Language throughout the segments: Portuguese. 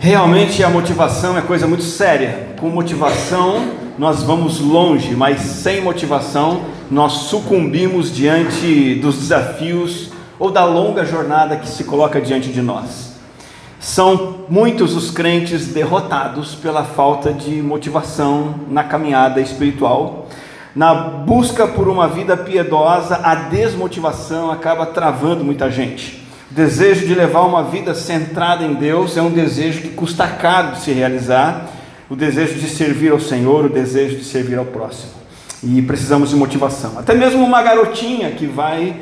Realmente a motivação é coisa muito séria. Com motivação nós vamos longe, mas sem motivação nós sucumbimos diante dos desafios ou da longa jornada que se coloca diante de nós. São muitos os crentes derrotados pela falta de motivação na caminhada espiritual. Na busca por uma vida piedosa, a desmotivação acaba travando muita gente. O desejo de levar uma vida centrada em Deus é um desejo que custa caro de se realizar. O desejo de servir ao Senhor, o desejo de servir ao próximo. E precisamos de motivação. Até mesmo uma garotinha que vai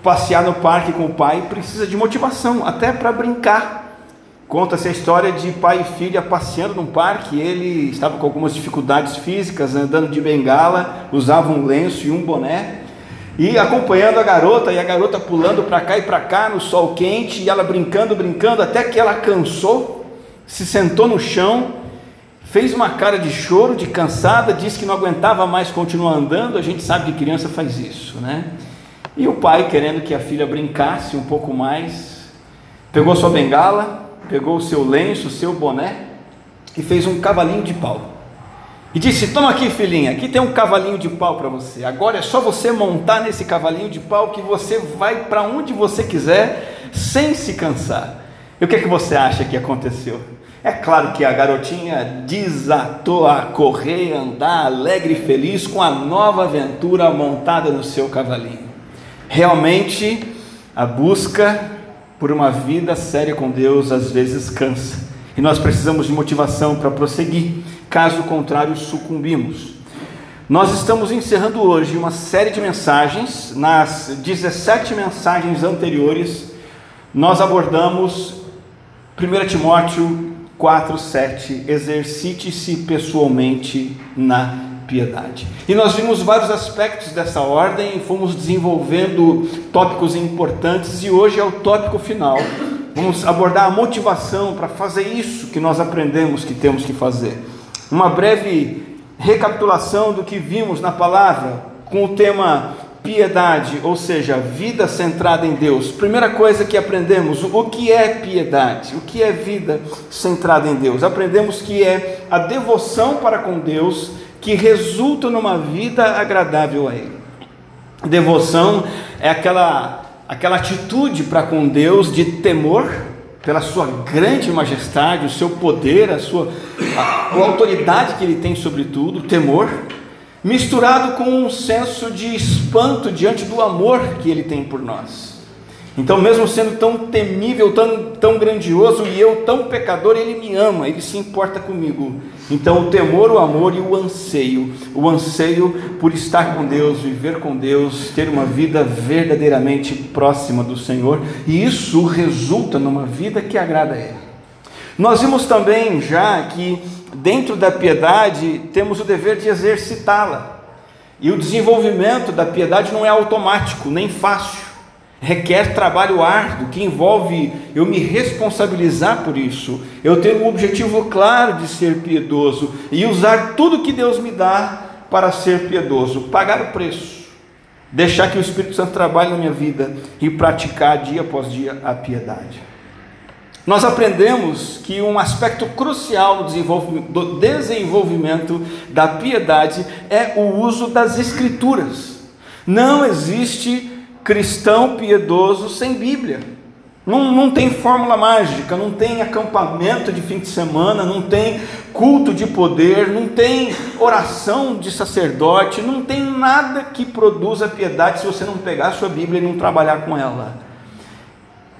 passear no parque com o pai precisa de motivação, até para brincar. Conta-se a história de pai e filha passeando num parque. Ele estava com algumas dificuldades físicas, andando de bengala, usava um lenço e um boné. E acompanhando a garota, e a garota pulando para cá e para cá no sol quente, e ela brincando, brincando, até que ela cansou, se sentou no chão, fez uma cara de choro, de cansada, disse que não aguentava mais continuar andando. A gente sabe que criança faz isso, né? E o pai, querendo que a filha brincasse um pouco mais, pegou sua bengala, pegou o seu lenço, o seu boné e fez um cavalinho de pau. E disse: Toma aqui, filhinha, aqui tem um cavalinho de pau para você. Agora é só você montar nesse cavalinho de pau que você vai para onde você quiser sem se cansar. E o que, é que você acha que aconteceu? É claro que a garotinha desatou a correr, andar alegre e feliz com a nova aventura montada no seu cavalinho. Realmente, a busca por uma vida séria com Deus às vezes cansa. E nós precisamos de motivação para prosseguir, caso contrário, sucumbimos. Nós estamos encerrando hoje uma série de mensagens. Nas 17 mensagens anteriores, nós abordamos 1 Timóteo 4:7 exercite-se pessoalmente na piedade. E nós vimos vários aspectos dessa ordem, fomos desenvolvendo tópicos importantes e hoje é o tópico final. Vamos abordar a motivação para fazer isso que nós aprendemos que temos que fazer. Uma breve recapitulação do que vimos na palavra com o tema piedade, ou seja, vida centrada em Deus. Primeira coisa que aprendemos, o que é piedade? O que é vida centrada em Deus? Aprendemos que é a devoção para com Deus que resulta numa vida agradável a Ele. Devoção é aquela, aquela atitude para com Deus de temor pela sua grande majestade, o seu poder, a sua a, a autoridade que Ele tem sobre tudo, temor misturado com um senso de espanto diante do amor que ele tem por nós. Então, mesmo sendo tão temível, tão, tão grandioso e eu tão pecador, ele me ama, ele se importa comigo. Então, o temor, o amor e o anseio, o anseio por estar com Deus, viver com Deus, ter uma vida verdadeiramente próxima do Senhor, e isso resulta numa vida que agrada a Ele. Nós vimos também já que dentro da piedade, temos o dever de exercitá-la. E o desenvolvimento da piedade não é automático, nem fácil. Requer trabalho árduo, que envolve eu me responsabilizar por isso, eu ter um objetivo claro de ser piedoso e usar tudo que Deus me dá para ser piedoso, pagar o preço, deixar que o Espírito Santo trabalhe na minha vida e praticar dia após dia a piedade. Nós aprendemos que um aspecto crucial do desenvolvimento da piedade é o uso das Escrituras. Não existe cristão piedoso sem Bíblia. Não, não tem fórmula mágica, não tem acampamento de fim de semana, não tem culto de poder, não tem oração de sacerdote, não tem nada que produza piedade se você não pegar a sua Bíblia e não trabalhar com ela.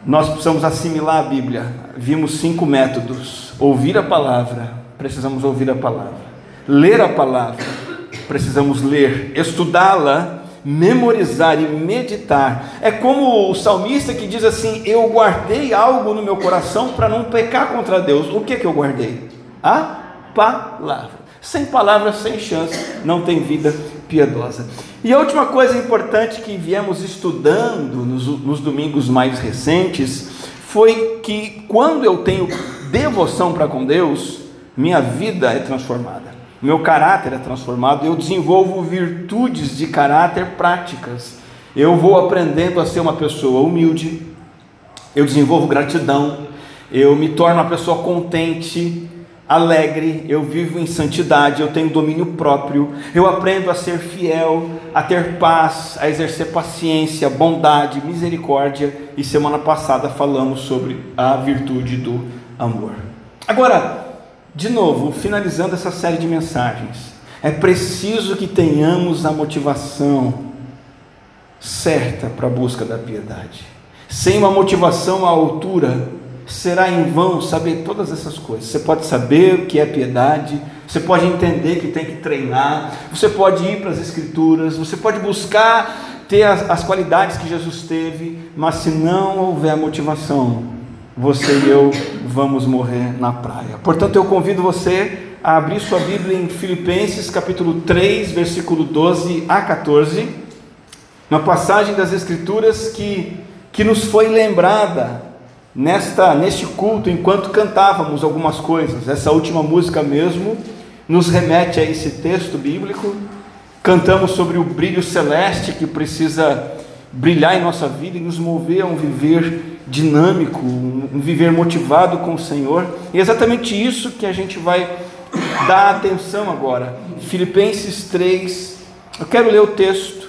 Nós precisamos assimilar a Bíblia. Vimos cinco métodos: ouvir a palavra, precisamos ouvir a palavra. Ler a palavra, precisamos ler. Estudá-la, memorizar e meditar. É como o salmista que diz assim: Eu guardei algo no meu coração para não pecar contra Deus. O que, que eu guardei? A palavra. Sem palavra, sem chance, não tem vida piedosa. E a última coisa importante que viemos estudando nos, nos domingos mais recentes foi que quando eu tenho devoção para com Deus, minha vida é transformada, meu caráter é transformado, eu desenvolvo virtudes de caráter práticas, eu vou aprendendo a ser uma pessoa humilde, eu desenvolvo gratidão, eu me torno uma pessoa contente, alegre, eu vivo em santidade, eu tenho domínio próprio, eu aprendo a ser fiel, a ter paz, a exercer paciência, bondade, misericórdia, e semana passada falamos sobre a virtude do amor. Agora, de novo, finalizando essa série de mensagens, é preciso que tenhamos a motivação certa para a busca da piedade. Sem uma motivação à altura, será em vão saber todas essas coisas. Você pode saber o que é piedade, você pode entender que tem que treinar, você pode ir para as Escrituras, você pode buscar ter as, as qualidades que Jesus teve, mas se não houver motivação, você e eu vamos morrer na praia. Portanto, eu convido você a abrir sua Bíblia em Filipenses capítulo 3, versículo 12 a 14, uma passagem das Escrituras que, que nos foi lembrada nesta neste culto enquanto cantávamos algumas coisas. Essa última música mesmo nos remete a esse texto bíblico. Cantamos sobre o brilho celeste que precisa brilhar em nossa vida e nos mover a um viver dinâmico, um viver motivado com o Senhor. E é exatamente isso que a gente vai dar atenção agora. Filipenses 3. Eu quero ler o texto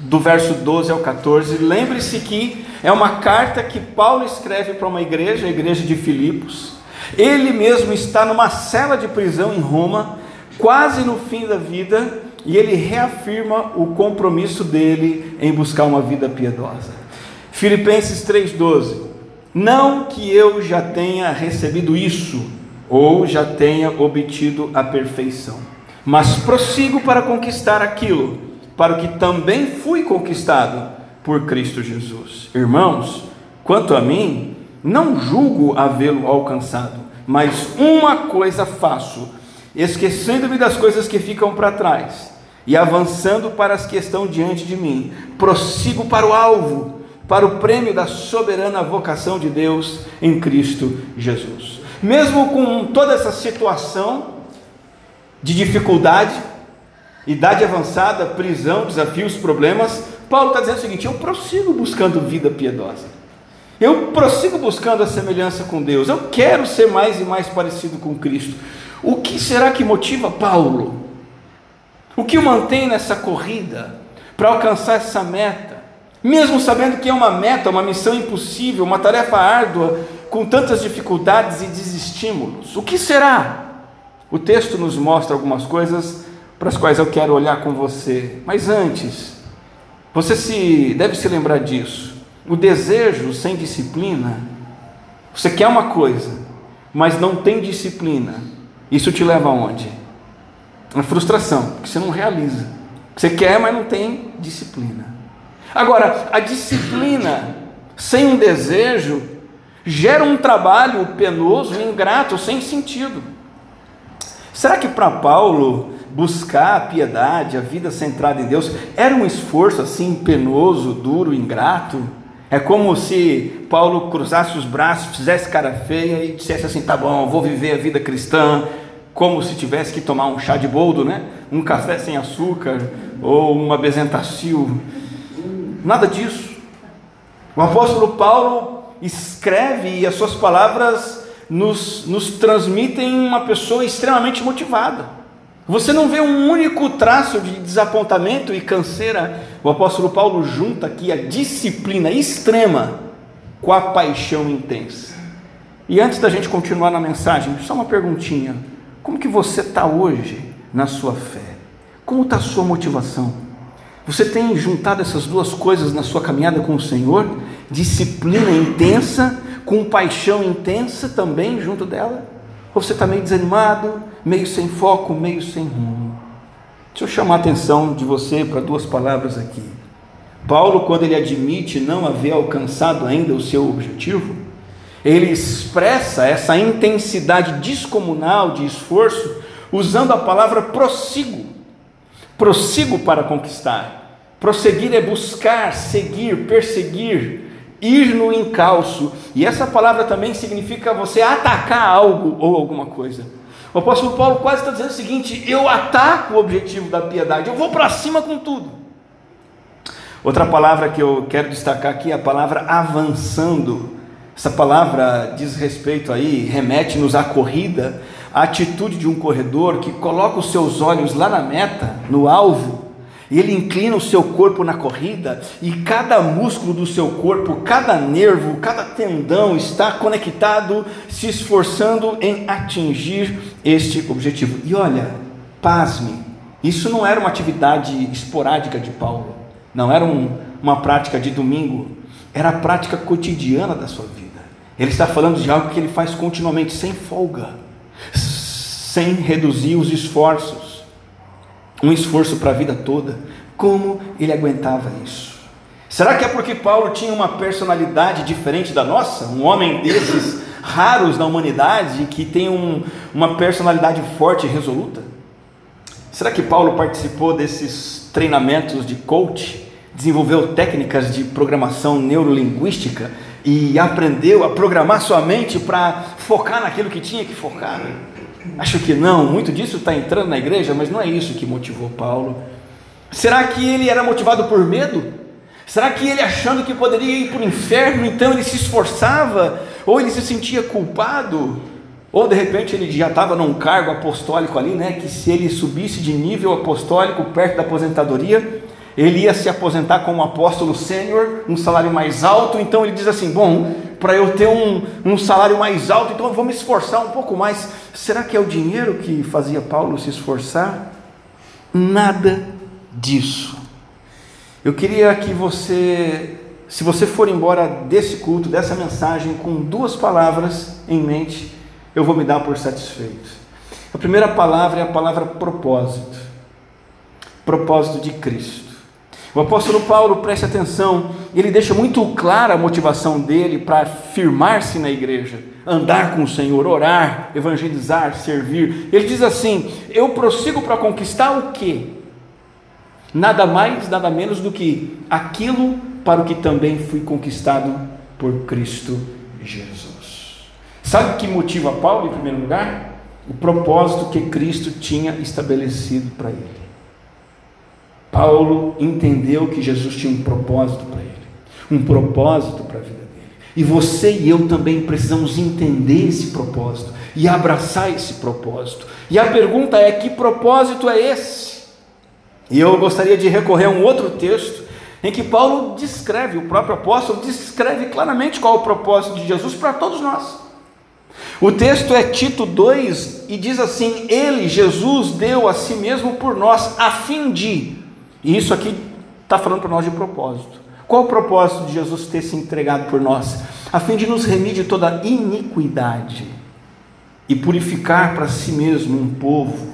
do verso 12 ao 14. Lembre-se que é uma carta que Paulo escreve para uma igreja, a igreja de Filipos. Ele mesmo está numa cela de prisão em Roma, quase no fim da vida, e ele reafirma o compromisso dele em buscar uma vida piedosa. Filipenses 3,12: Não que eu já tenha recebido isso, ou já tenha obtido a perfeição, mas prossigo para conquistar aquilo, para o que também fui conquistado por Cristo Jesus. Irmãos, quanto a mim, não julgo havê-lo alcançado, mas uma coisa faço, esquecendo-me das coisas que ficam para trás e avançando para as que estão diante de mim, prossigo para o alvo, para o prêmio da soberana vocação de Deus em Cristo Jesus. Mesmo com toda essa situação de dificuldade, idade avançada, prisão, desafios, problemas, Paulo está dizendo o seguinte: eu prossigo buscando vida piedosa, eu prossigo buscando a semelhança com Deus, eu quero ser mais e mais parecido com Cristo. O que será que motiva Paulo? O que o mantém nessa corrida para alcançar essa meta? Mesmo sabendo que é uma meta, uma missão impossível, uma tarefa árdua, com tantas dificuldades e desestímulos. O que será? O texto nos mostra algumas coisas para as quais eu quero olhar com você. Mas antes, você se deve se lembrar disso. O desejo sem disciplina, você quer uma coisa, mas não tem disciplina. Isso te leva aonde? A frustração, porque você não realiza. Você quer, mas não tem disciplina. Agora, a disciplina sem um desejo gera um trabalho penoso, ingrato, sem sentido. Será que para Paulo buscar a piedade, a vida centrada em Deus, era um esforço assim penoso, duro, ingrato. É como se Paulo cruzasse os braços, fizesse cara feia e dissesse assim: tá bom, vou viver a vida cristã, como se tivesse que tomar um chá de boldo, né? Um café sem açúcar ou uma bezentacil. Nada disso. O apóstolo Paulo escreve e as suas palavras nos, nos transmitem uma pessoa extremamente motivada. Você não vê um único traço de desapontamento e canseira. O apóstolo Paulo junta aqui a disciplina extrema com a paixão intensa. E antes da gente continuar na mensagem, só uma perguntinha: como que você está hoje na sua fé? Como está a sua motivação? Você tem juntado essas duas coisas na sua caminhada com o Senhor? Disciplina intensa com paixão intensa também junto dela? Ou você está meio desanimado, meio sem foco, meio sem rumo. Deixa eu chamar a atenção de você para duas palavras aqui. Paulo, quando ele admite não haver alcançado ainda o seu objetivo, ele expressa essa intensidade descomunal de esforço usando a palavra prossigo. Prossigo para conquistar. Prosseguir é buscar, seguir, perseguir, ir no encalço. E essa palavra também significa você atacar algo ou alguma coisa. O apóstolo Paulo quase está dizendo o seguinte: eu ataco o objetivo da piedade, eu vou para cima com tudo. Outra palavra que eu quero destacar aqui é a palavra avançando. Essa palavra diz respeito aí, remete-nos à corrida, à atitude de um corredor que coloca os seus olhos lá na meta, no alvo, e ele inclina o seu corpo na corrida, e cada músculo do seu corpo, cada nervo, cada tendão está conectado, se esforçando em atingir este objetivo. E olha, pasme, isso não era uma atividade esporádica de Paulo, não era um, uma prática de domingo, era a prática cotidiana da sua vida. Ele está falando de algo que ele faz continuamente, sem folga, sem reduzir os esforços, um esforço para a vida toda. Como ele aguentava isso? Será que é porque Paulo tinha uma personalidade diferente da nossa? Um homem desses raros na humanidade que tem um, uma personalidade forte e resoluta? Será que Paulo participou desses treinamentos de coach? Desenvolveu técnicas de programação neurolinguística e aprendeu a programar sua mente para focar naquilo que tinha que focar? Acho que não, muito disso está entrando na igreja, mas não é isso que motivou Paulo. Será que ele era motivado por medo? Será que ele achando que poderia ir para o inferno, então ele se esforçava? Ou ele se sentia culpado? Ou de repente ele já estava num cargo apostólico ali, né? Que se ele subisse de nível apostólico perto da aposentadoria, ele ia se aposentar como apóstolo sênior, um salário mais alto. Então ele diz assim: Bom, para eu ter um, um salário mais alto, então eu vou me esforçar um pouco mais. Será que é o dinheiro que fazia Paulo se esforçar? Nada disso. Eu queria que você, se você for embora desse culto, dessa mensagem, com duas palavras em mente, eu vou me dar por satisfeito. A primeira palavra é a palavra propósito. Propósito de Cristo. O apóstolo Paulo, preste atenção, ele deixa muito clara a motivação dele para firmar-se na igreja, andar com o Senhor, orar, evangelizar, servir. Ele diz assim: Eu prossigo para conquistar o quê? Nada mais, nada menos do que aquilo para o que também fui conquistado por Cristo Jesus. Sabe o que motiva Paulo, em primeiro lugar? O propósito que Cristo tinha estabelecido para ele. Paulo entendeu que Jesus tinha um propósito para ele, um propósito para a vida dele. E você e eu também precisamos entender esse propósito e abraçar esse propósito. E a pergunta é: que propósito é esse? E eu gostaria de recorrer a um outro texto em que Paulo descreve, o próprio apóstolo descreve claramente qual é o propósito de Jesus para todos nós. O texto é Tito 2 e diz assim: Ele, Jesus, deu a si mesmo por nós, a fim de e isso aqui está falando para nós de propósito. Qual o propósito de Jesus ter se entregado por nós? A fim de nos remir de toda iniquidade e purificar para si mesmo um povo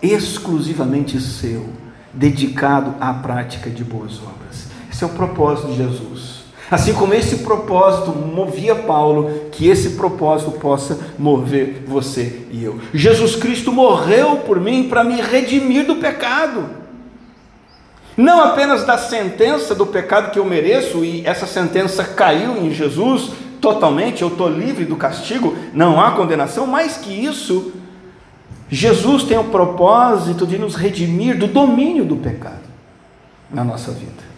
exclusivamente seu, dedicado à prática de boas obras. Esse é o propósito de Jesus. Assim como esse propósito movia Paulo, que esse propósito possa mover você e eu. Jesus Cristo morreu por mim para me redimir do pecado não apenas da sentença do pecado que eu mereço, e essa sentença caiu em Jesus totalmente, eu estou livre do castigo, não há condenação, mais que isso, Jesus tem o propósito de nos redimir do domínio do pecado na nossa vida.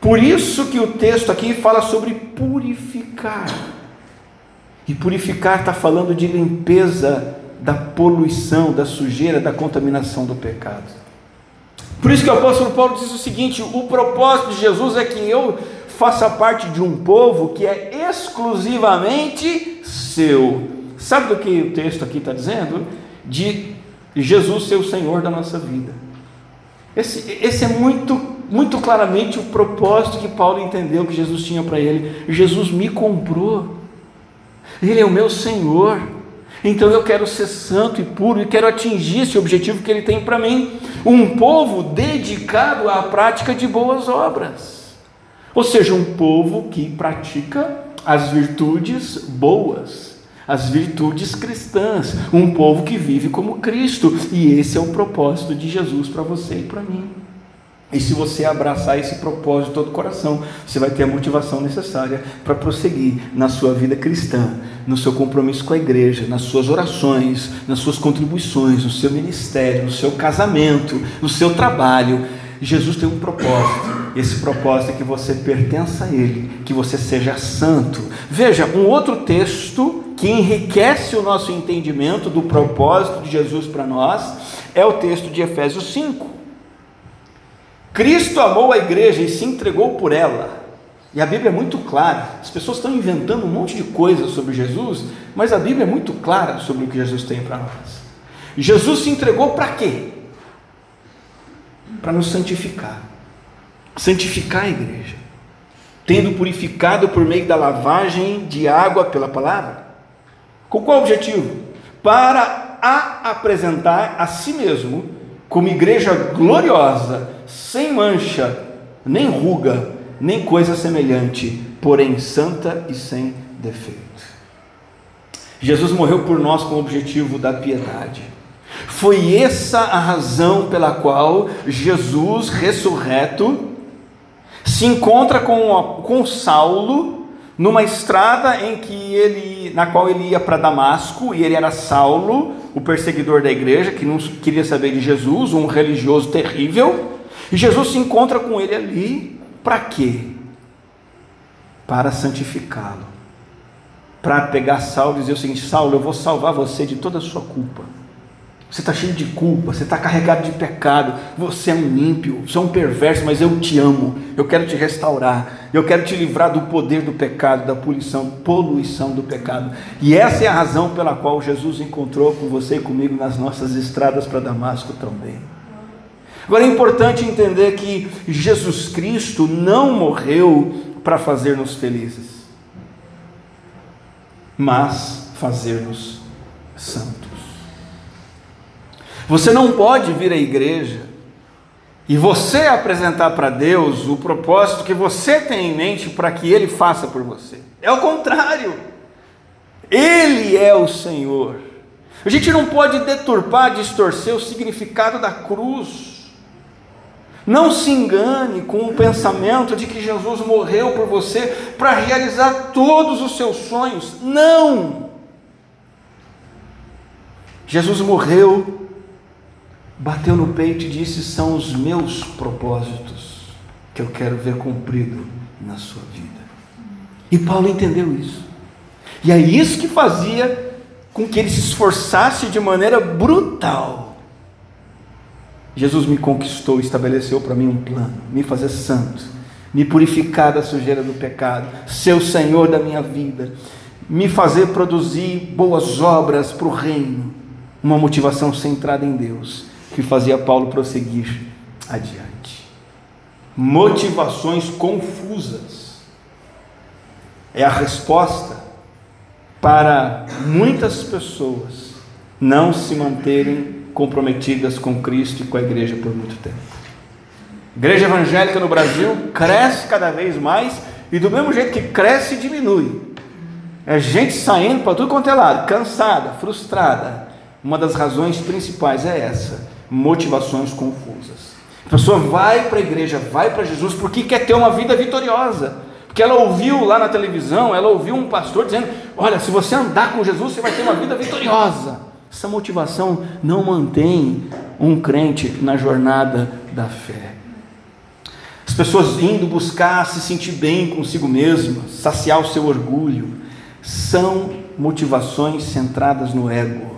Por isso que o texto aqui fala sobre purificar. E purificar está falando de limpeza da poluição, da sujeira, da contaminação do pecado. Por isso que o apóstolo Paulo diz o seguinte: o propósito de Jesus é que eu faça parte de um povo que é exclusivamente seu. Sabe do que o texto aqui está dizendo? De Jesus ser o Senhor da nossa vida. Esse, esse é muito, muito claramente o propósito que Paulo entendeu que Jesus tinha para ele. Jesus me comprou, Ele é o meu Senhor. Então eu quero ser santo e puro e quero atingir esse objetivo que Ele tem para mim. Um povo dedicado à prática de boas obras. Ou seja, um povo que pratica as virtudes boas, as virtudes cristãs. Um povo que vive como Cristo. E esse é o propósito de Jesus para você e para mim. E se você abraçar esse propósito todo o coração, você vai ter a motivação necessária para prosseguir na sua vida cristã, no seu compromisso com a igreja, nas suas orações, nas suas contribuições, no seu ministério, no seu casamento, no seu trabalho, Jesus tem um propósito. Esse propósito é que você pertença a Ele, que você seja santo. Veja, um outro texto que enriquece o nosso entendimento do propósito de Jesus para nós é o texto de Efésios 5. Cristo amou a igreja e se entregou por ela. E a Bíblia é muito clara. As pessoas estão inventando um monte de coisas sobre Jesus, mas a Bíblia é muito clara sobre o que Jesus tem para nós. Jesus se entregou para quê? Para nos santificar. Santificar a igreja. Tendo purificado por meio da lavagem de água pela palavra. Com qual objetivo? Para a apresentar a si mesmo como igreja gloriosa, sem mancha, nem ruga, nem coisa semelhante, porém santa e sem defeito. Jesus morreu por nós com o objetivo da piedade. Foi essa a razão pela qual Jesus ressurreto se encontra com, com Saulo numa estrada em que ele, na qual ele ia para Damasco, e ele era Saulo, o perseguidor da igreja, que não queria saber de Jesus, um religioso terrível. E Jesus se encontra com ele ali, para quê? Para santificá-lo. Para pegar Saulo e dizer o seguinte: Saulo, eu vou salvar você de toda a sua culpa. Você está cheio de culpa, você está carregado de pecado, você é um ímpio, você é um perverso, mas eu te amo, eu quero te restaurar, eu quero te livrar do poder do pecado, da poluição, poluição do pecado. E essa é a razão pela qual Jesus encontrou com você e comigo nas nossas estradas para Damasco também. Agora é importante entender que Jesus Cristo não morreu para fazer-nos felizes, mas fazer-nos santos. Você não pode vir à igreja e você apresentar para Deus o propósito que você tem em mente para que Ele faça por você. É o contrário. Ele é o Senhor. A gente não pode deturpar, distorcer o significado da cruz. Não se engane com o pensamento de que Jesus morreu por você para realizar todos os seus sonhos. Não! Jesus morreu bateu no peito e disse: São os meus propósitos que eu quero ver cumprido na sua vida. E Paulo entendeu isso. E é isso que fazia com que ele se esforçasse de maneira brutal. Jesus me conquistou, estabeleceu para mim um plano, me fazer santo, me purificar da sujeira do pecado, ser o Senhor da minha vida, me fazer produzir boas obras para o reino, uma motivação centrada em Deus que fazia Paulo prosseguir adiante. Motivações confusas é a resposta para muitas pessoas não se manterem comprometidas com Cristo e com a igreja por muito tempo. A igreja evangélica no Brasil cresce cada vez mais e do mesmo jeito que cresce, diminui. É gente saindo para tudo quanto é lado, cansada, frustrada. Uma das razões principais é essa motivações confusas. A pessoa vai para a igreja, vai para Jesus porque quer ter uma vida vitoriosa. Porque ela ouviu lá na televisão, ela ouviu um pastor dizendo: Olha, se você andar com Jesus, você vai ter uma vida vitoriosa. Essa motivação não mantém um crente na jornada da fé. As pessoas indo buscar se sentir bem consigo mesma, saciar o seu orgulho, são motivações centradas no ego,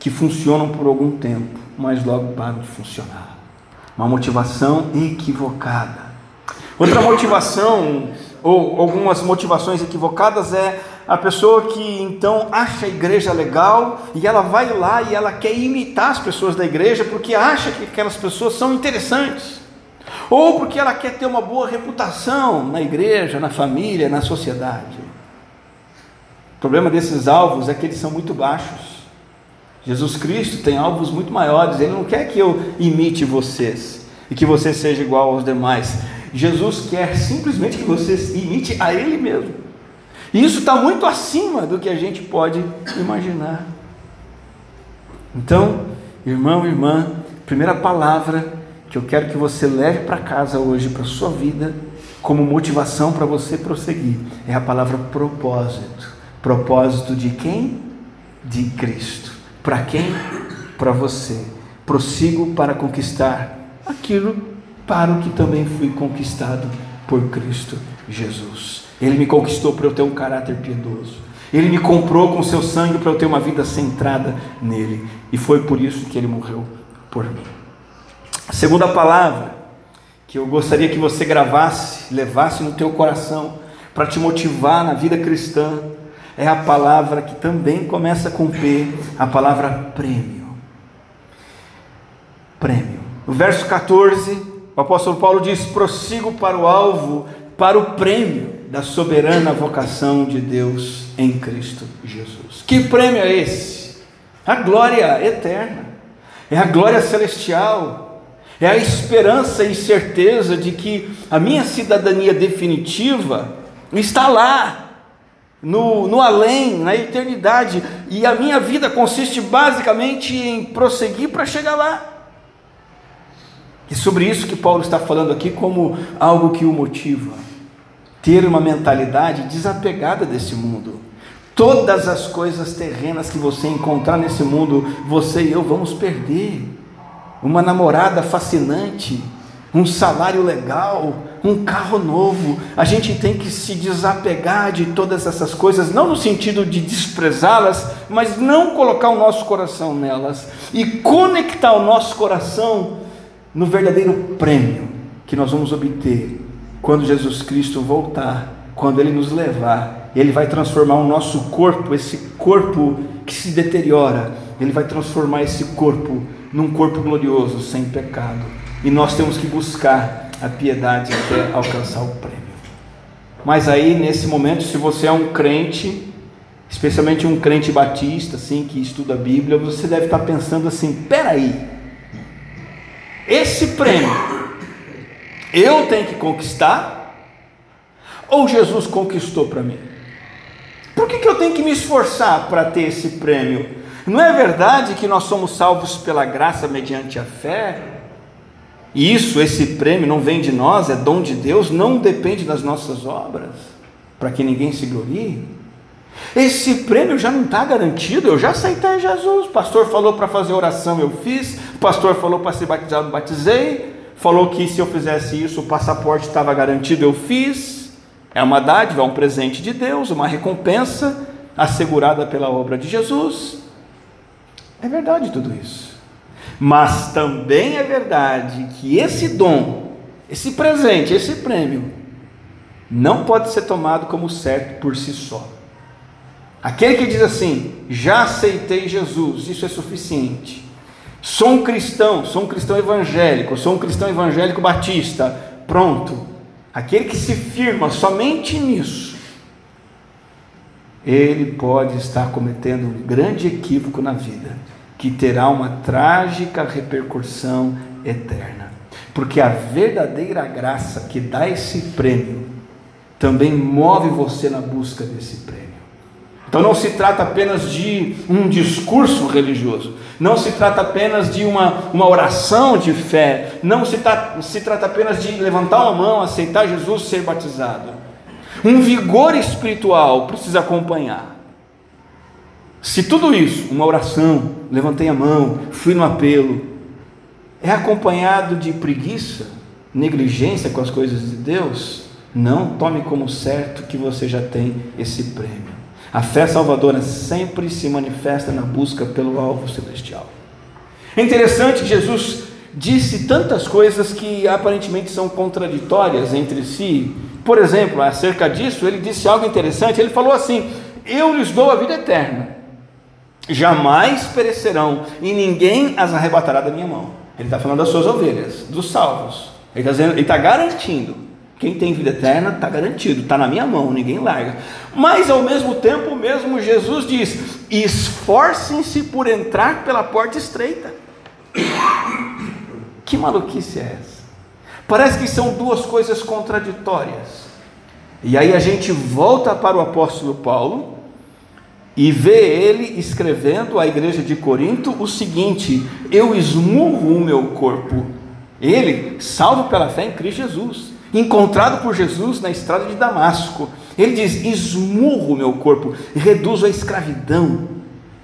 que funcionam por algum tempo mas logo param de funcionar. Uma motivação equivocada. Outra motivação, ou algumas motivações equivocadas, é a pessoa que então acha a igreja legal e ela vai lá e ela quer imitar as pessoas da igreja porque acha que aquelas pessoas são interessantes. Ou porque ela quer ter uma boa reputação na igreja, na família, na sociedade. O problema desses alvos é que eles são muito baixos. Jesus Cristo tem alvos muito maiores, Ele não quer que eu imite vocês e que você seja igual aos demais. Jesus quer simplesmente que você imite a Ele mesmo. E isso está muito acima do que a gente pode imaginar. Então, irmão, irmã, primeira palavra que eu quero que você leve para casa hoje, para a sua vida, como motivação para você prosseguir, é a palavra propósito. Propósito de quem? De Cristo. Para quem? Para você. Prossigo para conquistar aquilo para o que também fui conquistado por Cristo Jesus. Ele me conquistou para eu ter um caráter piedoso. Ele me comprou com seu sangue para eu ter uma vida centrada nele. E foi por isso que ele morreu por mim. A segunda palavra que eu gostaria que você gravasse, levasse no teu coração para te motivar na vida cristã é a palavra que também começa com P, a palavra prêmio. Prêmio. No verso 14, o apóstolo Paulo diz: prossigo para o alvo, para o prêmio da soberana vocação de Deus em Cristo Jesus. Que prêmio é esse? A glória eterna, é a glória celestial, é a esperança e certeza de que a minha cidadania definitiva está lá, no, no além, na eternidade, e a minha vida consiste basicamente em prosseguir para chegar lá. E sobre isso que Paulo está falando aqui como algo que o motiva. Ter uma mentalidade desapegada desse mundo. Todas as coisas terrenas que você encontrar nesse mundo, você e eu vamos perder. Uma namorada fascinante, um salário legal, um carro novo. A gente tem que se desapegar de todas essas coisas, não no sentido de desprezá-las, mas não colocar o nosso coração nelas e conectar o nosso coração no verdadeiro prêmio que nós vamos obter quando Jesus Cristo voltar, quando Ele nos levar, Ele vai transformar o nosso corpo, esse corpo que se deteriora, Ele vai transformar esse corpo num corpo glorioso, sem pecado. E nós temos que buscar a piedade até alcançar o prêmio. Mas aí, nesse momento, se você é um crente, especialmente um crente batista, assim, que estuda a Bíblia, você deve estar pensando assim: peraí, esse prêmio eu tenho que conquistar ou Jesus conquistou para mim? Por que, que eu tenho que me esforçar para ter esse prêmio? Não é verdade que nós somos salvos pela graça mediante a fé? Isso, esse prêmio, não vem de nós, é dom de Deus, não depende das nossas obras, para que ninguém se glorie. Esse prêmio já não está garantido, eu já aceitei Jesus. O pastor falou para fazer oração, eu fiz. O pastor falou para ser batizado, batizei. Falou que se eu fizesse isso, o passaporte estava garantido, eu fiz. É uma dádiva, é um presente de Deus, uma recompensa assegurada pela obra de Jesus. É verdade tudo isso. Mas também é verdade que esse dom, esse presente, esse prêmio, não pode ser tomado como certo por si só. Aquele que diz assim: já aceitei Jesus, isso é suficiente. Sou um cristão, sou um cristão evangélico, sou um cristão evangélico batista. Pronto. Aquele que se firma somente nisso, ele pode estar cometendo um grande equívoco na vida, que terá uma trágica repercussão eterna. Porque a verdadeira graça que dá esse prêmio também move você na busca desse prêmio. Então não se trata apenas de um discurso religioso, não se trata apenas de uma, uma oração de fé, não se, tra se trata apenas de levantar uma mão, aceitar Jesus, ser batizado. Um vigor espiritual precisa acompanhar. Se tudo isso, uma oração, levantei a mão, fui no apelo, é acompanhado de preguiça, negligência com as coisas de Deus, não tome como certo que você já tem esse prêmio. A fé salvadora sempre se manifesta na busca pelo alvo celestial. É interessante que Jesus disse tantas coisas que aparentemente são contraditórias entre si. Por exemplo, acerca disso, ele disse algo interessante. Ele falou assim: Eu lhes dou a vida eterna, jamais perecerão, e ninguém as arrebatará da minha mão. Ele está falando das suas ovelhas, dos salvos. Ele está tá garantindo quem tem vida eterna está garantido, está na minha mão, ninguém larga. Mas ao mesmo tempo, mesmo Jesus diz: esforcem-se por entrar pela porta estreita. Que maluquice é essa? Parece que são duas coisas contraditórias. E aí a gente volta para o apóstolo Paulo e vê ele escrevendo à igreja de Corinto o seguinte: Eu esmurro o meu corpo. Ele, salvo pela fé em Cristo Jesus encontrado por Jesus na estrada de Damasco. Ele diz: esmurro meu corpo reduzo a escravidão,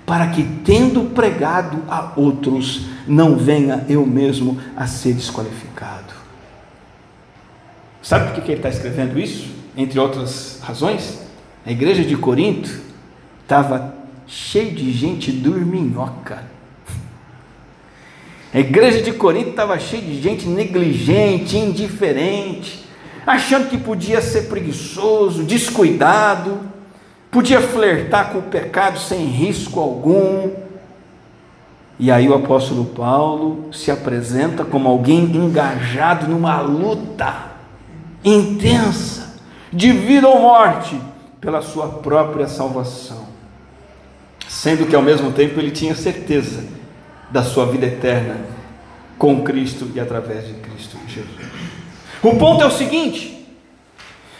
para que, tendo pregado a outros, não venha eu mesmo a ser desqualificado. Sabe por que ele está escrevendo isso? Entre outras razões, a igreja de Corinto estava cheia de gente dorminhoca. A igreja de Corinto estava cheia de gente negligente, indiferente, achando que podia ser preguiçoso, descuidado, podia flertar com o pecado sem risco algum. E aí o apóstolo Paulo se apresenta como alguém engajado numa luta intensa, de vida ou morte, pela sua própria salvação, sendo que ao mesmo tempo ele tinha certeza da sua vida eterna com Cristo e através de Cristo Jesus. O ponto é o seguinte: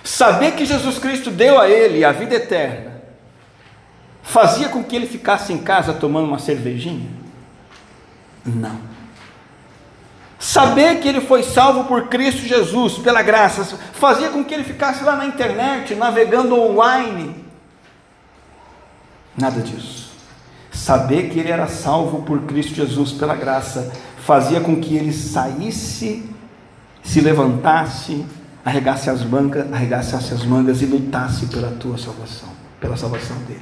saber que Jesus Cristo deu a ele a vida eterna, fazia com que ele ficasse em casa tomando uma cervejinha? Não. Saber que ele foi salvo por Cristo Jesus, pela graça, fazia com que ele ficasse lá na internet, navegando online. Nada disso. Saber que ele era salvo por Cristo Jesus, pela graça, fazia com que ele saísse, se levantasse, arregasse as mangas, arregasse as mangas e lutasse pela tua salvação, pela salvação dele.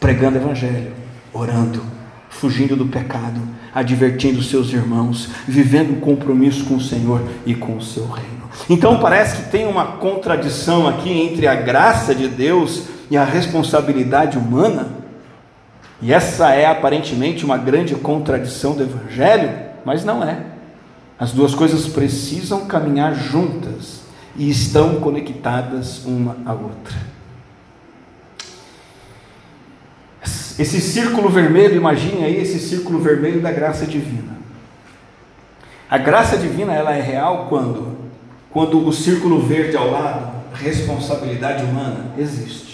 Pregando o evangelho, orando, fugindo do pecado, advertindo seus irmãos, vivendo um compromisso com o Senhor e com o seu reino. Então parece que tem uma contradição aqui entre a graça de Deus e a responsabilidade humana. E essa é aparentemente uma grande contradição do Evangelho, mas não é. As duas coisas precisam caminhar juntas e estão conectadas uma à outra. Esse círculo vermelho, imagine aí esse círculo vermelho da graça divina. A graça divina ela é real quando? Quando o círculo verde ao lado, responsabilidade humana, existe.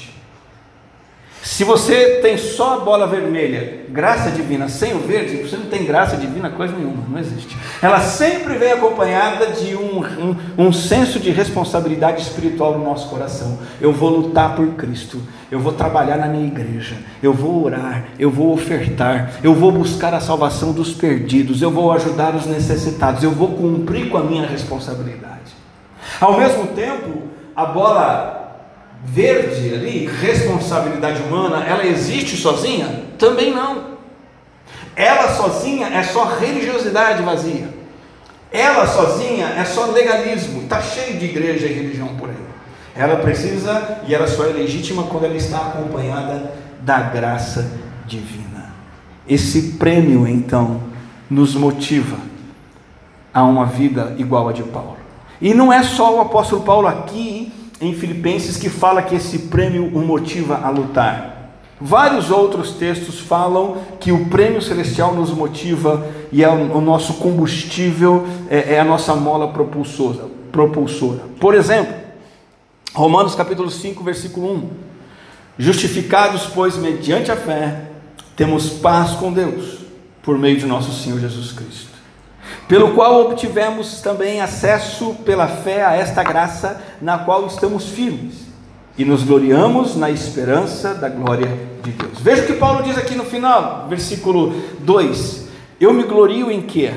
Se você tem só a bola vermelha, graça divina, sem o verde, você não tem graça divina coisa nenhuma, não existe. Ela sempre vem acompanhada de um, um, um senso de responsabilidade espiritual no nosso coração. Eu vou lutar por Cristo, eu vou trabalhar na minha igreja, eu vou orar, eu vou ofertar, eu vou buscar a salvação dos perdidos, eu vou ajudar os necessitados, eu vou cumprir com a minha responsabilidade. Ao mesmo tempo, a bola verde ali, responsabilidade humana, ela existe sozinha? Também não. Ela sozinha é só religiosidade vazia. Ela sozinha é só legalismo. Está cheio de igreja e religião por aí. Ela precisa e ela só é legítima quando ela está acompanhada da graça divina. Esse prêmio, então, nos motiva a uma vida igual a de Paulo. E não é só o apóstolo Paulo aqui em Filipenses que fala que esse prêmio o motiva a lutar. Vários outros textos falam que o prêmio celestial nos motiva e é o nosso combustível, é, é a nossa mola propulsora, propulsora. Por exemplo, Romanos capítulo 5, versículo 1. Justificados, pois, mediante a fé, temos paz com Deus, por meio de nosso Senhor Jesus Cristo pelo qual obtivemos também acesso pela fé a esta graça na qual estamos firmes e nos gloriamos na esperança da glória de Deus. Veja o que Paulo diz aqui no final, versículo 2: Eu me glorio em quê?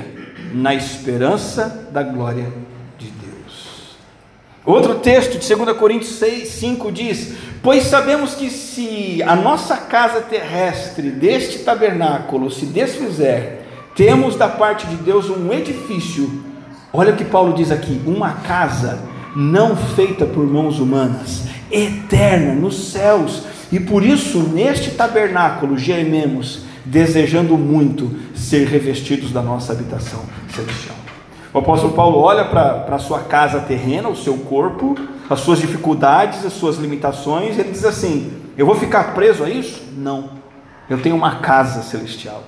Na esperança da glória de Deus. Outro texto de 2 Coríntios 6, 5 diz: Pois sabemos que se a nossa casa terrestre deste tabernáculo se desfizer, temos da parte de Deus um edifício. Olha o que Paulo diz aqui: uma casa não feita por mãos humanas, eterna nos céus. E por isso, neste tabernáculo, gememos, desejando muito ser revestidos da nossa habitação celestial. O apóstolo Paulo olha para a sua casa terrena, o seu corpo, as suas dificuldades, as suas limitações, ele diz assim: Eu vou ficar preso a isso? Não. Eu tenho uma casa celestial.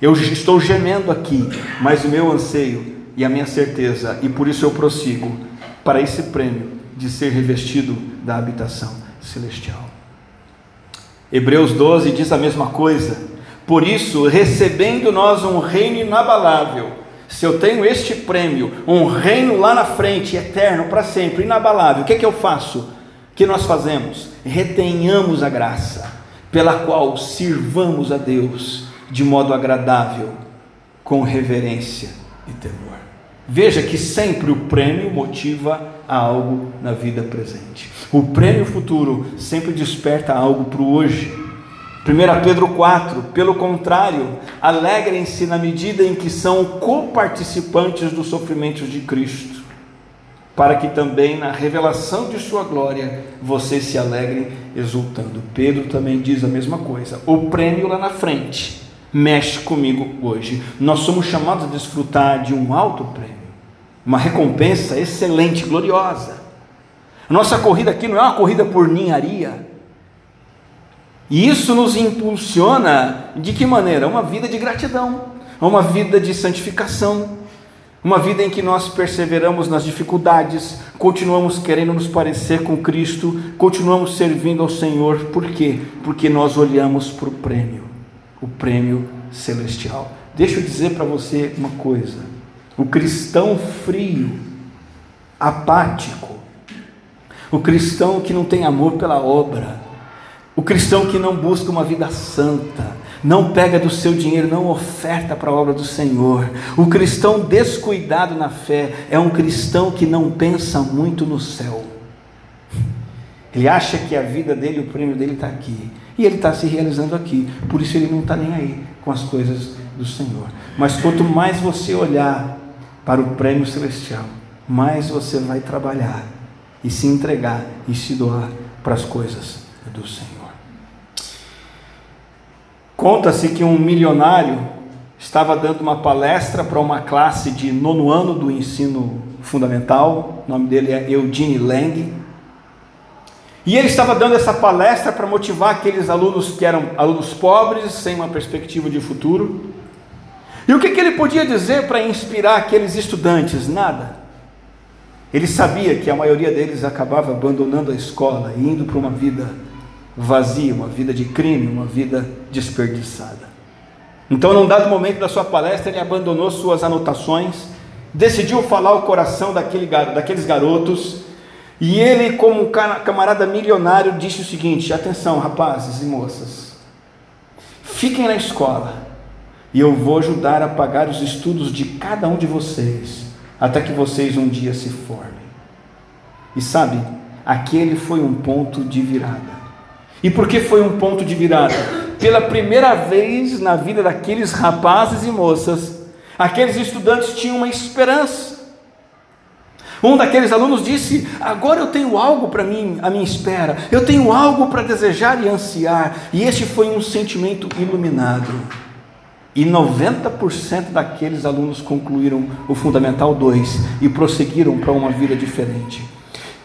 Eu estou gemendo aqui, mas o meu anseio e a minha certeza, e por isso eu prossigo para esse prêmio de ser revestido da habitação celestial. Hebreus 12 diz a mesma coisa. Por isso, recebendo nós um reino inabalável, se eu tenho este prêmio, um reino lá na frente, eterno, para sempre, inabalável, o que é que eu faço? O que nós fazemos? Retenhamos a graça, pela qual sirvamos a Deus de modo agradável, com reverência e temor. Veja que sempre o prêmio motiva a algo na vida presente. O prêmio futuro sempre desperta algo para o hoje. 1 Pedro 4, pelo contrário, alegrem-se na medida em que são coparticipantes dos sofrimentos de Cristo, para que também na revelação de Sua glória vocês se alegrem exultando. Pedro também diz a mesma coisa. O prêmio lá na frente mexe comigo hoje. Nós somos chamados a desfrutar de um alto prêmio, uma recompensa excelente, gloriosa. Nossa corrida aqui não é uma corrida por ninharia. E isso nos impulsiona de que maneira? Uma vida de gratidão, uma vida de santificação, uma vida em que nós perseveramos nas dificuldades, continuamos querendo nos parecer com Cristo, continuamos servindo ao Senhor, por quê? Porque nós olhamos para o prêmio, o prêmio celestial. Deixa eu dizer para você uma coisa: o cristão frio, apático, o cristão que não tem amor pela obra, o cristão que não busca uma vida santa, não pega do seu dinheiro, não oferta para a obra do Senhor. O cristão descuidado na fé é um cristão que não pensa muito no céu. Ele acha que a vida dele, o prêmio dele está aqui. E ele está se realizando aqui. Por isso ele não está nem aí com as coisas do Senhor. Mas quanto mais você olhar para o prêmio celestial, mais você vai trabalhar e se entregar e se doar para as coisas do Senhor. Conta-se que um milionário estava dando uma palestra para uma classe de nono ano do ensino fundamental, o nome dele é Eugene Lang. E ele estava dando essa palestra para motivar aqueles alunos que eram alunos pobres, sem uma perspectiva de futuro. E o que, que ele podia dizer para inspirar aqueles estudantes? Nada. Ele sabia que a maioria deles acabava abandonando a escola e indo para uma vida vazia, uma vida de crime, uma vida desperdiçada. Então, num dado momento da sua palestra, ele abandonou suas anotações, decidiu falar o coração daquele, daqueles garotos, e ele, como um camarada milionário, disse o seguinte: atenção, rapazes e moças, fiquem na escola, e eu vou ajudar a pagar os estudos de cada um de vocês, até que vocês um dia se formem. E sabe, aquele foi um ponto de virada. E por que foi um ponto de virada? Pela primeira vez na vida daqueles rapazes e moças, aqueles estudantes tinham uma esperança. Um daqueles alunos disse: Agora eu tenho algo para mim, a minha espera, eu tenho algo para desejar e ansiar. E este foi um sentimento iluminado. E 90% daqueles alunos concluíram o Fundamental 2 e prosseguiram para uma vida diferente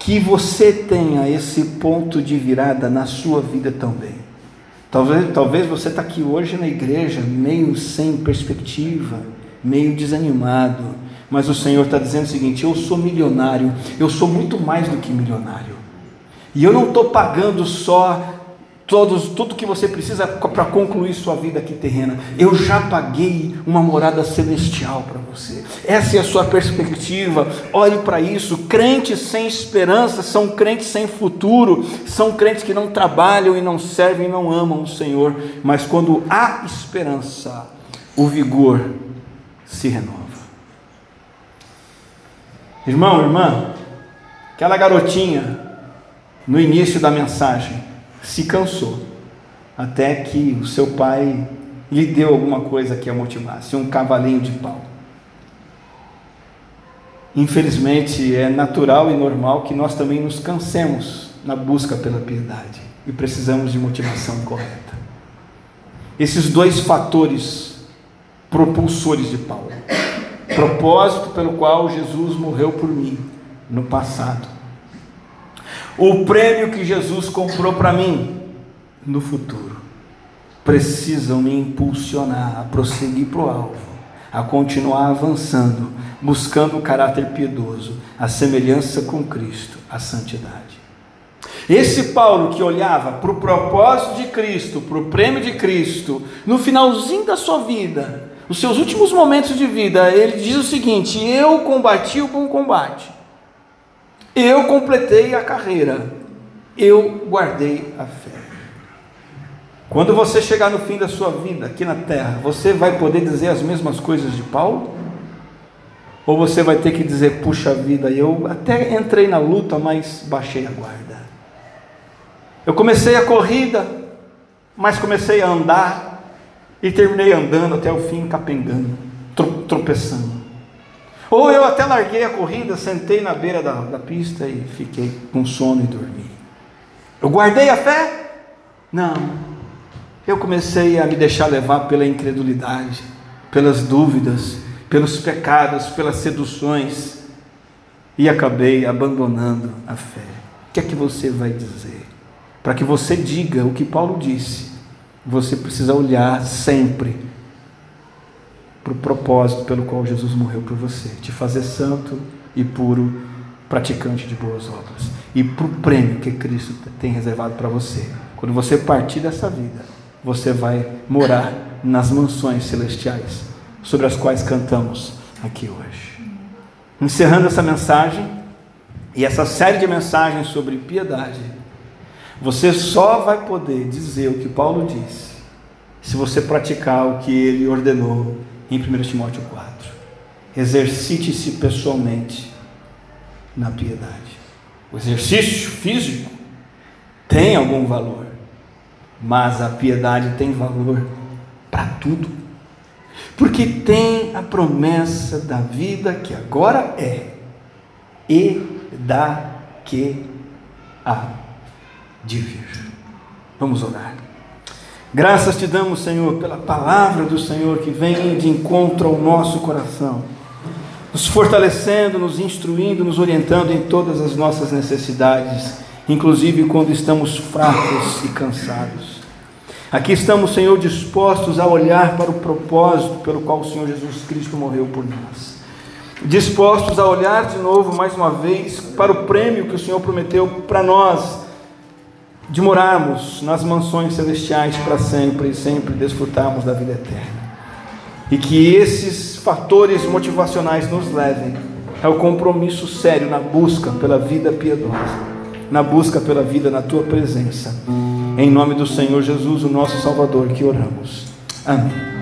que você tenha esse ponto de virada na sua vida também. Talvez, talvez você está aqui hoje na igreja meio sem perspectiva, meio desanimado, mas o Senhor está dizendo o seguinte: eu sou milionário, eu sou muito mais do que milionário, e eu não estou pagando só todos, tudo que você precisa para concluir sua vida aqui terrena. Eu já paguei uma morada celestial para você. Essa é a sua perspectiva. Olhe para isso. Crentes sem esperança são crentes sem futuro, são crentes que não trabalham e não servem e não amam o Senhor. Mas quando há esperança, o vigor se renova. Irmão, irmã, aquela garotinha no início da mensagem se cansou, até que o seu pai lhe deu alguma coisa que a motivasse, um cavalinho de pau. Infelizmente, é natural e normal que nós também nos cansemos na busca pela piedade e precisamos de motivação correta. Esses dois fatores propulsores de Paulo, propósito pelo qual Jesus morreu por mim no passado o prêmio que Jesus comprou para mim no futuro, precisam me impulsionar a prosseguir para o alvo, a continuar avançando, buscando o caráter piedoso, a semelhança com Cristo, a santidade. Esse Paulo que olhava para o propósito de Cristo, para o prêmio de Cristo, no finalzinho da sua vida, os seus últimos momentos de vida, ele diz o seguinte: Eu combati o bom combate, eu completei a carreira, eu guardei a fé. Quando você chegar no fim da sua vida aqui na terra, você vai poder dizer as mesmas coisas de Paulo? ou você vai ter que dizer: puxa vida, eu até entrei na luta, mas baixei a guarda. Eu comecei a corrida, mas comecei a andar e terminei andando até o fim, capengando, tropeçando. Ou eu até larguei a corrida, sentei na beira da, da pista e fiquei com sono e dormi. Eu guardei a fé? Não. Eu comecei a me deixar levar pela incredulidade, pelas dúvidas, pelos pecados, pelas seduções e acabei abandonando a fé. O que é que você vai dizer? Para que você diga o que Paulo disse, você precisa olhar sempre para o propósito pelo qual Jesus morreu por você, te fazer santo e puro, praticante de boas obras, e para o prêmio que Cristo tem reservado para você. Quando você partir dessa vida, você vai morar nas mansões celestiais, sobre as quais cantamos aqui hoje. Encerrando essa mensagem e essa série de mensagens sobre piedade, você só vai poder dizer o que Paulo disse se você praticar o que ele ordenou em 1 Timóteo 4. Exercite-se pessoalmente na piedade. O exercício físico tem algum valor, mas a piedade tem valor para tudo. Porque tem a promessa da vida que agora é e da que há de. Vamos orar. Graças te damos, Senhor, pela palavra do Senhor que vem de encontro ao nosso coração, nos fortalecendo, nos instruindo, nos orientando em todas as nossas necessidades, inclusive quando estamos fracos e cansados. Aqui estamos, Senhor, dispostos a olhar para o propósito pelo qual o Senhor Jesus Cristo morreu por nós. Dispostos a olhar de novo, mais uma vez, para o prêmio que o Senhor prometeu para nós de morarmos nas mansões celestiais para sempre e sempre desfrutarmos da vida eterna. E que esses fatores motivacionais nos levem ao compromisso sério na busca pela vida piedosa, na busca pela vida na tua presença. Em nome do Senhor Jesus, o nosso Salvador, que oramos. Amém.